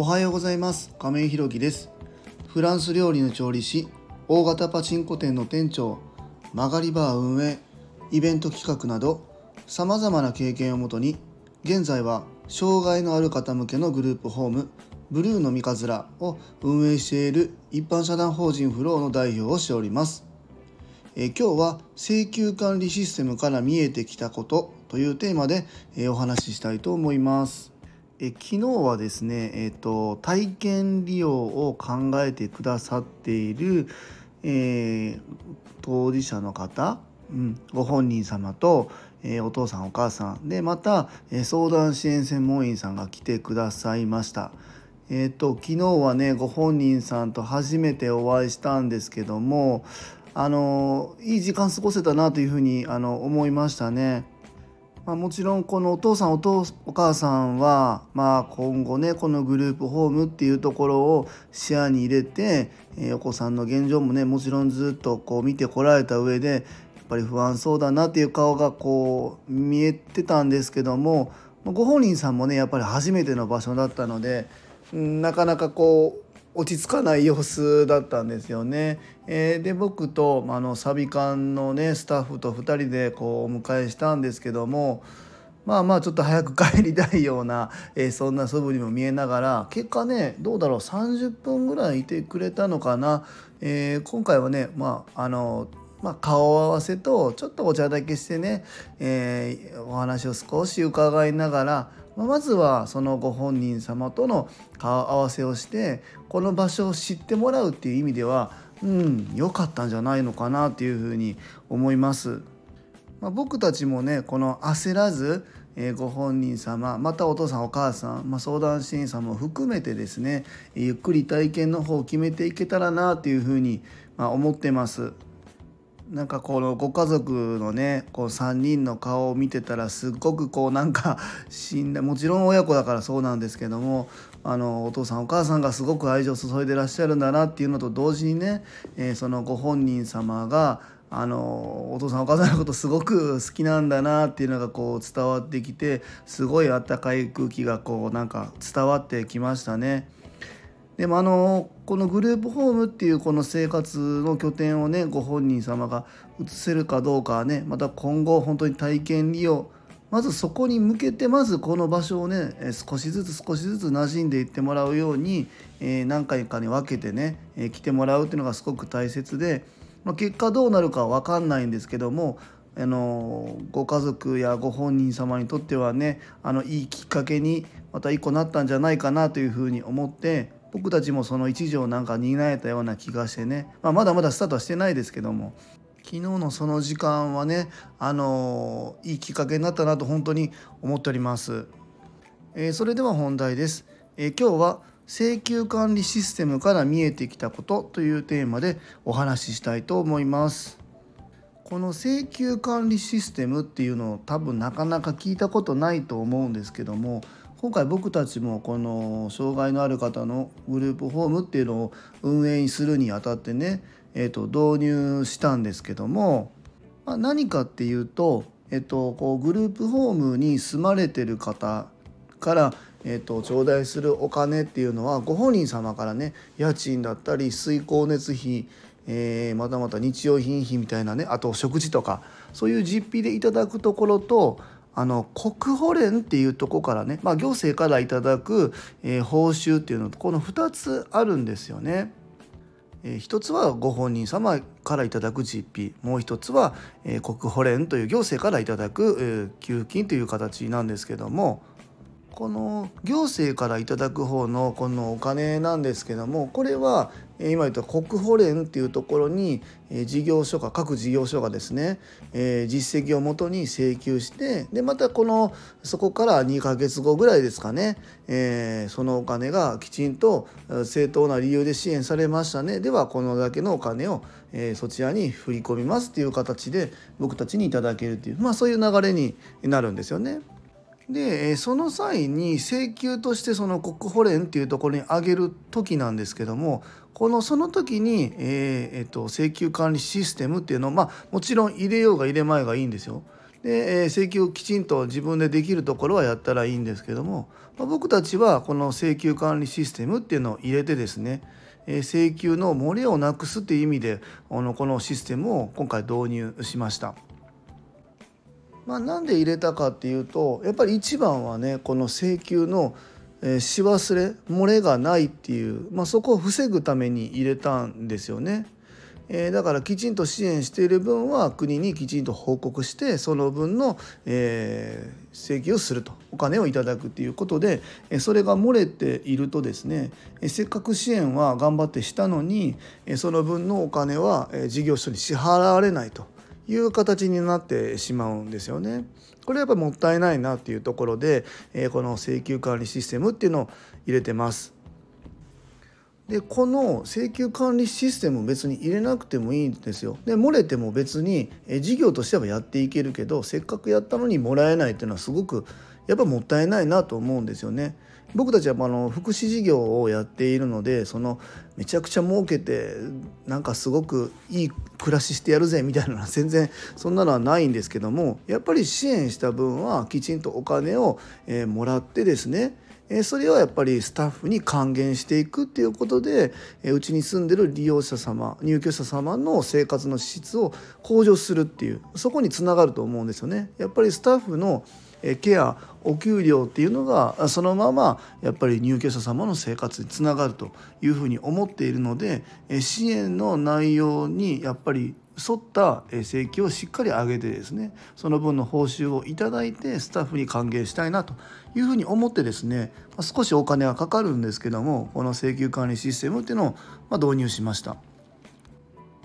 おはようございます。亀井ひろきです。フランス料理の調理師大型パチンコ店の店長曲がりバー運営イベント企画などさまざまな経験をもとに現在は障害のある方向けのグループホームブルーの三日面を運営している一般社団法人フローの代表をしております。え今日は請求管理システムから見えてきたことというテーマで、えお話ししたいと思います。え昨日はですね、えーと、体験利用を考えてくださっている、えー、当事者の方、うん、ご本人様と、えー、お父さんお母さんでまた、えー、相談支援専門員さんが来てくださいました。えーと昨日はねご本人さんと初めてお会いしたんですけどもあのいい時間過ごせたなというふうにあの思いましたね。まあ、もちろんこのお父さんお父お母さんは、まあ、今後ねこのグループホームっていうところを視野に入れて、えー、お子さんの現状もねもちろんずっとこう見てこられた上でやっぱり不安そうだなっていう顔がこう見えてたんですけどもご本人さんもねやっぱり初めての場所だったのでなかなかこう落ち着かない様子だったんですよね。えー、で僕とあのサビ館のねスタッフと2人でこうお迎えしたんですけどもまあまあちょっと早く帰りたいような、えー、そんな素振りも見えながら結果ねどうだろう30分ぐらいいてくれたのかな。えー、今回はねまああのまあ、顔合わせとちょっとお茶だけしてね、えー、お話を少し伺いながらまずはそのご本人様との顔合わせをしてこの場所を知ってもらうっていう意味ではうん良かったんじゃないのかなっていうふうに思います。まあ、僕たちもねこの焦らず、え、ご本人様またお父さんお母さん、まあ、相談支援者も含めてですねゆっくり体験の方を決めていけたらなっていうふうに、ま、思ってます。なんかこのご家族のねこう3人の顔を見てたらすっごくこうなんか 信頼もちろん親子だからそうなんですけどもあのお父さんお母さんがすごく愛情を注いでらっしゃるんだなっていうのと同時にね、えー、そのご本人様があのお父さんお母さんのことすごく好きなんだなっていうのがこう伝わってきてすごいあったかい空気がこうなんか伝わってきましたね。でもあのこのグループホームっていうこの生活の拠点をねご本人様が移せるかどうかはねまた今後本当に体験利用まずそこに向けてまずこの場所をね少しずつ少しずつ馴染んでいってもらうように、え何回かに分けてね、え来てもらうっていうのがすごく大切で、ま結果どうなるかは分かんないんですけどもあのご家族やご本人様にとってはねあのいいきっかけにまた一個なったんじゃないかなというふうに思って僕たちもその一条なんか担えたような気がしてね、まあ、まだまだスタートはしてないですけども昨日のその時間はねあのいいきっかけになったなと本当に思っております。えー、それでは本題です、えー、今日は請求管理システムから見えてきたことというテーマでお話ししたいと思います。この請求管理システムっていうのを多分なかなか聞いたことないと思うんですけども今回僕たちもこの障害のある方のグループホームっていうのを運営するにあたってね、えー、と導入したんですけども、まあ、何かっていうと、えー、とこうグループホームに住まれてる方から、えー、と頂戴するお金っていうのはご本人様からね家賃だったり水光熱費えー、またまた日用品費みたいなねあと食事とかそういう実費でいただくところとあの国保連っていうとこからね、まあ、行政からいただく、えー、報酬っていうのとこの2つあるんですよね。えー、一つはご本人様からいただく実費もう一つは、えー、国保連という行政からいただく、え、給付金という形なんですけどもこの行政からいただく方のこのお金なんですけどもこれは今言った国保連っていうところに事業所が各事業所がですね実績をもとに請求してでまたこのそこから2ヶ月後ぐらいですかねそのお金がきちんと正当な理由で支援されましたねではこのだけのお金をそちらに振り込みますっていう形で僕たちにいただけるっていうまあそういう流れになるんですよね。でその際に請求としてその国保連っていうところに上げる時なんですけどもこのその時に、えーえーと、請求管理システムっていうのをまあもちろん入れようが入れまいがいいんですよ。で請求をきちんと自分でできるところはやったらいいんですけども、まあ、僕たちはこの請求管理システムっていうのを入れてですね請求の漏れをなくすっていう意味でこのこのシステムを今回導入しました。まあ、なんで入れたかっていうとやっぱり一番はねこの請求のえし忘れ漏れがないっていう、まあ、そこを防ぐために入れたんですよね。えー、だからきちんと支援している分は国にきちんと報告してその分の、えー、請求をするとお金をいただくということでそれが漏れているとですねせっかく支援は頑張ってしたのにその分のお金は事業所に支払われないという形になってしまうんですよね。これやっぱもったいないなっていうところでえこの請求管理システムっていうのを入れてます。でこの請求管理システム別に入れなくてもいいんですよ。で漏れても別に事業としてはやっていけるけどせっかくやったのにもらえないっていうのはすごくやっぱもったいないなと思うんですよね。僕たちはあの福祉事業をやっているのでそのめちゃくちゃ儲けてなんかすごくいい暮らししてやるぜみたいなのは 全然そんなのはないんですけどもやっぱり支援した分はきちんとお金を、えもらってですねそれをやっぱりスタッフに還元していくっていうことでうちに住んでる利用者様入居者様の生活の質を向上するっていうそこにつながると思うんですよね。やっぱりスタッフのケアお給料っていうのがそのままやっぱり入居者様の生活につながるというふうに思っているので支援の内容にやっぱり沿った請求をしっかり上げてですねその分の報酬をいただいてスタッフに還元したいなというふうに思ってですね少しお金はかかるんですけどもこの請求管理システムっていうのを導入しました。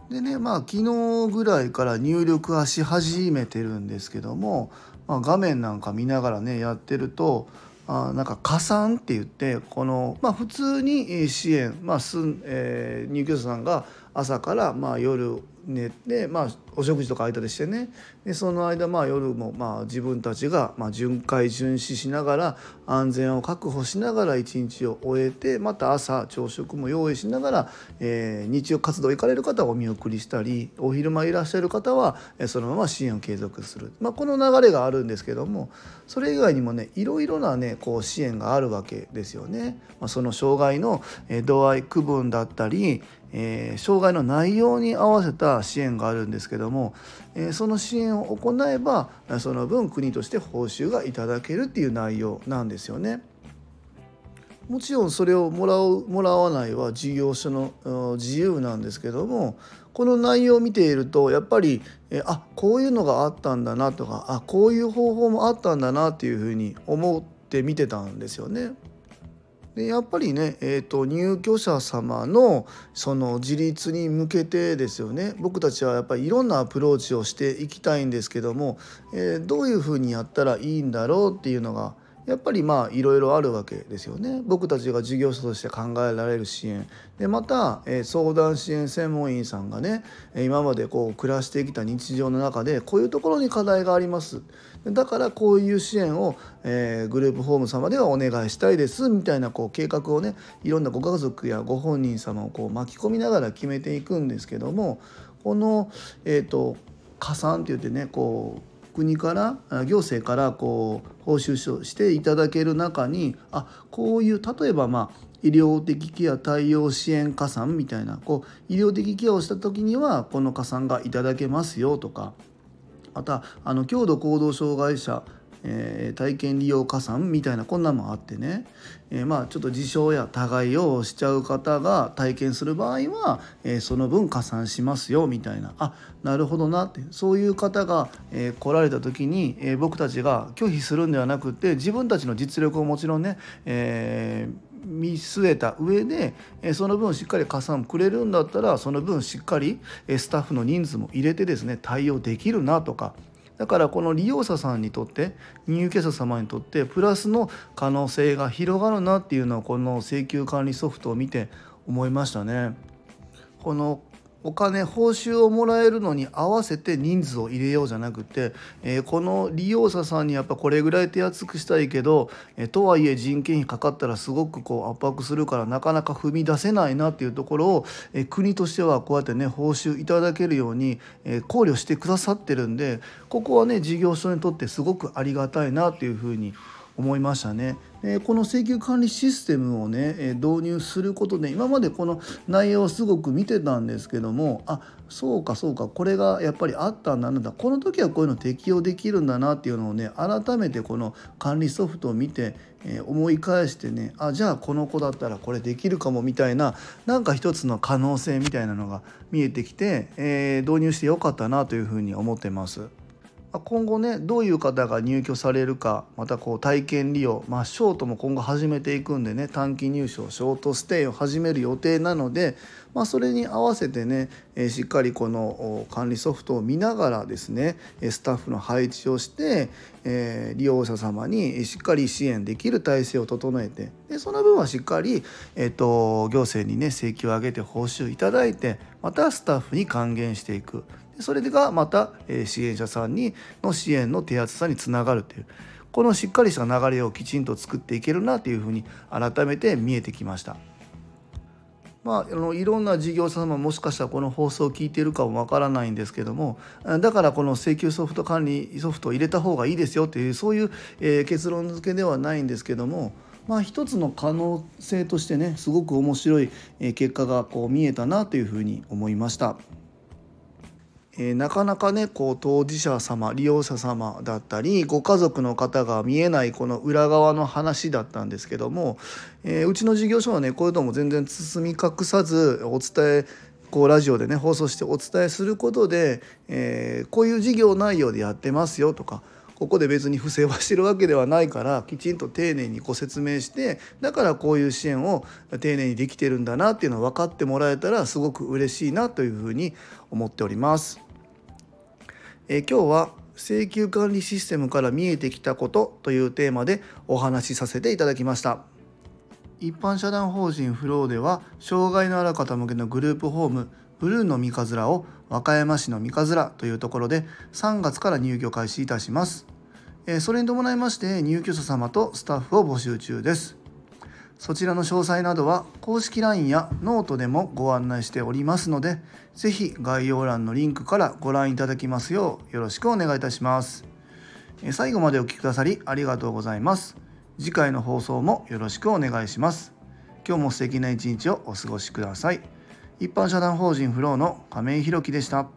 でねまあ昨日ぐらいから入力はし始めてるんですけども、まあ、画面なんか見ながらねやってるとあなんか加算って言ってこの、まあ、普通に支援、まあすえー、入居者さんが朝からまあ夜寝て、まあ、お食事とか間でしてねでその間まあ夜もまあ自分たちがまあ巡回巡視しながら安全を確保しながら一日を終えてまた朝朝食も用意しながら、えー、日曜活動行かれる方はお見送りしたりお昼間いらっしゃる方はそのまま支援を継続する、まあ、この流れがあるんですけどもそれ以外にもねいろいろなねこう支援があるわけですよね。まあ、その障害の度合い区分だったりえー、障害の内容に合わせた支援があるんですけども、えー、その支援を行えばその分国として報酬がいただけるっていう内容なんですよね。もちろんそれをもらうもらわないは事業所の自由なんですけどもこの内容を見ているとやっぱりえあこういうのがあったんだなとかあこういう方法もあったんだなっていうふうに思って見てたんですよね。でやっぱりね、えーと、入居者様のその自立に向けてですよね。僕たちはやっぱりいろんなアプローチをしていきたいんですけども、えー、どういうふうにやったらいいんだろうっていうのがやっぱりまあいろいろあるわけですよね。僕たちが事業者として考えられる支援。でまた、えー、相談支援専門員さんがね今までこう暮らしてきた日常の中でこういうところに課題があります。だからこういう支援を、えー、グループホーム様ではお願いしたいですみたいなこう計画をねいろんなご家族やご本人様をこう巻き込みながら決めていくんですけどもこの、えーと、加算って言ってねこう国から行政からこう報酬していただける中にあこういう例えばまあ医療的ケア対応支援加算みたいなこう医療的ケアをした時にはこの加算がいただけますよとかまたあの強度行動障害者えー、体験利用加算みたいなこんなもあってね、えー、まあちょっと自傷や他害をしちゃう方が体験する場合は、えー、その分加算しますよみたいな。あなるほどなって。そういう方が、え、来られた時に、え、僕たちが拒否するんではなくて自分たちの実力をもちろんね、えー見据えた上でその分しっかり加算くれるんだったらその分しっかりスタッフの人数も入れてですね対応できるなとかだからこの利用者さんにとって入居者様にとってプラスの可能性が広がるなっていうのはこの請求管理ソフトを見て思いましたね。このお金報酬をもらえるのに合わせて人数を入れようじゃなくて、えー、この利用者さんにやっぱこれぐらい手厚くしたいけど、えー、とはいえ人件費かかったらすごくこう圧迫するからなかなか踏み出せないなっていうところを、えー、国としてはこうやってね報酬いただけるように、え考慮してくださってるんでここはね事業所にとってすごくありがたいなっていうふうに思いま思いましたね。でこの請求管理システムをね導入することで今までこの内容をすごく見てたんですけどもあそうかそうかこれがやっぱりあったんだなんだこの時はこういうの適用できるんだなっていうのをね改めてこの管理ソフトを見て、え、思い返してねあじゃあこの子だったらこれできるかもみたいななんか一つの可能性みたいなのが見えてきて、えー、導入してよかったなというふうに思ってます。今後ねどういう方が入居されるかまたこう体験利用、まあ、ショートも今後始めていくんでね短期入所ショートステイを始める予定なので、まあ、それに合わせてね、えしっかりこの管理ソフトを見ながらですねスタッフの配置をして、え、利用者様にしっかり支援できる体制を整えてでその分はしっかり、えーと、行政にね請求を上げて報酬いただいてまたスタッフに還元していく。それがまたえ支援者さんにの支援の手厚さにつながるというこのしっかりした流れをきちんと作っていけるなというふうに改めて見えてきました。まあ、あのいろんな事業者様もしかしたらこの放送を聞いてるかもわからないんですけどもだからこの請求ソフト管理ソフトを入れた方がいいですよというそういう、えー、結論付けではないんですけども、まあ、一つの可能性としてねすごく面白い結果がこう見えたなというふうに思いました。え、なかなかねこう当事者様利用者様だったりご家族の方が見えないこの裏側の話だったんですけども、えー、うちの事業所はねこういうのも全然包み隠さずお伝えこうラジオでね放送してお伝えすることで、えー、こういう事業内容でやってますよとかここで別に不正はしてるわけではないからきちんと丁寧にご説明してだからこういう支援を丁寧にできてるんだなっていうのを分かってもらえたらすごく嬉しいなというふうに思っております。え今日は請求管理システムから見えてきたことというテーマでお話しさせていただきました一般社団法人フローでは障害のある方向けのグループホームブルーの三葛を和歌山市の三葛というところで3月から入居開始いたしますそれに伴いまして入居者様とスタッフを募集中ですそちらの詳細などは公式 LINE やノートでもご案内しておりますので、是非概要欄のリンクからご覧いただきますようよろしくお願いいたします。最後までお聴きくださりありがとうございます。次回の放送もよろしくお願いします。今日も素敵な一日をお過ごしください。一般社団法人フローの亀井宏樹でした。